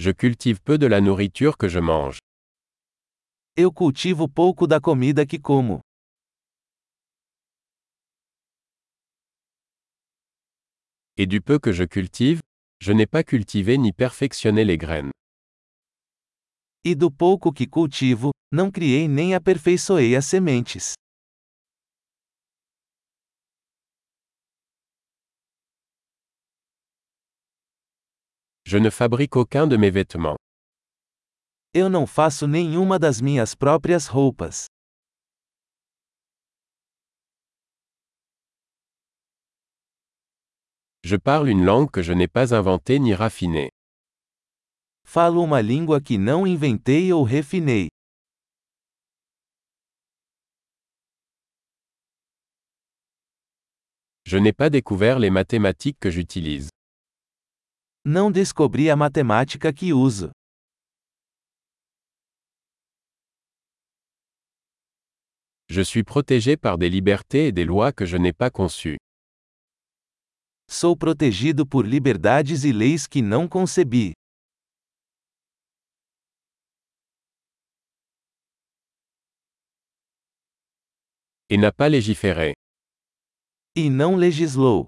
Je cultive peu de la nourriture que je mange. Eu cultivo pouco da comida que como. Et du peu que je cultive, je n'ai pas cultivé ni perfectionné les graines. E do pouco que cultivo, não criei nem aperfeiçoei as sementes. Je ne fabrique aucun de mes vêtements. Eu não faço nenhuma das minhas próprias roupas. Je parle une langue que je n'ai pas inventée ni raffinée. Falo uma língua que não inventei ou refinei. Je n'ai pas découvert les mathématiques que j'utilise. Não descobri a matemática que uso. Je suis protégé par des libertés et des lois que je n'ai pas conçues. Sou protegido por liberdades e leis que não concebi. Et n'a pas légiféré. E não legislou.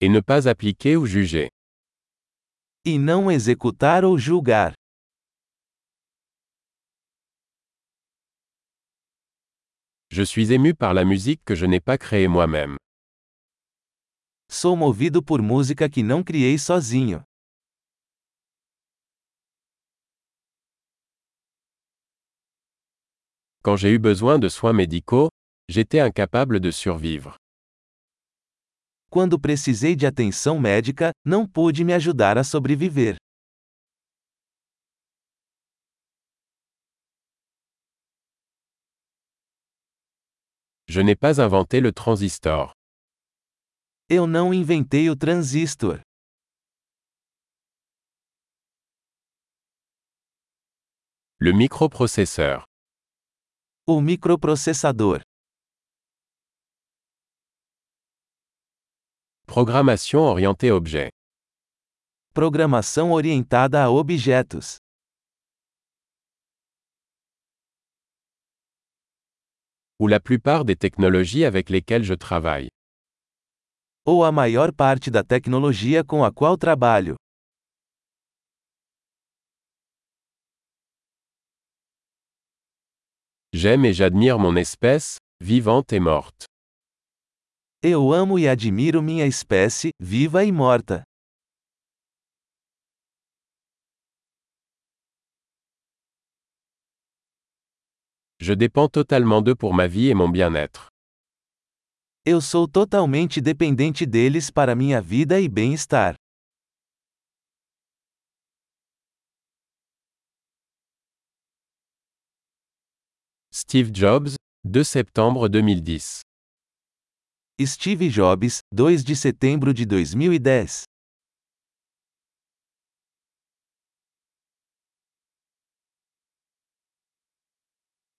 Et ne pas appliquer ou juger. E não executar ou julgar. Je suis ému par la musique que je n'ai pas créée moi-même. Sou movido por música que não criei sozinho. Quand j'ai eu besoin de soins médicaux, j'étais incapable de survivre. Quando precisei de atenção médica, não pude me ajudar a sobreviver. Je n'ai pas inventé le transistor. Eu não inventei o transistor. Le microprocesseur. O microprocessador. Programmation orientée objet. Programação orientada a objetos. Ou la plupart des technologies avec lesquelles je travaille. Ou a maior parte da tecnologia com a qual trabalho. J'aime et j'admire mon espèce, vivante et morte. Eu amo e admiro minha espécie, viva e morta. Je dépends totalement d'eux pour ma vie et mon bien-être. Eu sou totalmente dependente deles para minha vida e bem-estar. Steve Jobs, 2 septembre 2010. Steve Jobs, 2 de setembro de 2010.